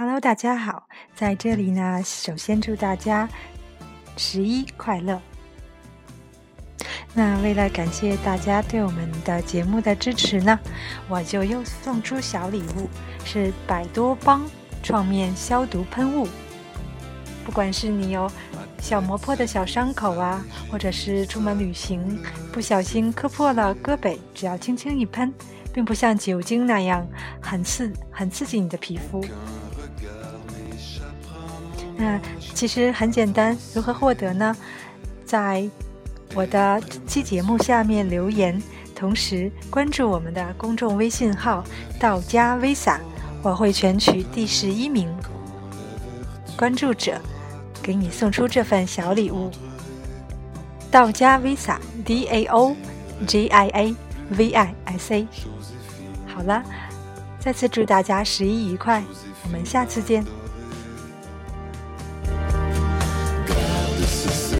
Hello，大家好，在这里呢，首先祝大家十一快乐。那为了感谢大家对我们的节目的支持呢，我就又送出小礼物，是百多邦创面消毒喷雾。不管是你有小磨破的小伤口啊，或者是出门旅行不小心磕破了胳膊，只要轻轻一喷，并不像酒精那样很刺很刺激你的皮肤。那其实很简单，如何获得呢？在我的期节目下面留言，同时关注我们的公众微信号“道家 Visa”，我会选取第十一名关注者，给你送出这份小礼物。道家 Visa，D A O G I A V I S A。好了，再次祝大家十一愉快，我们下次见。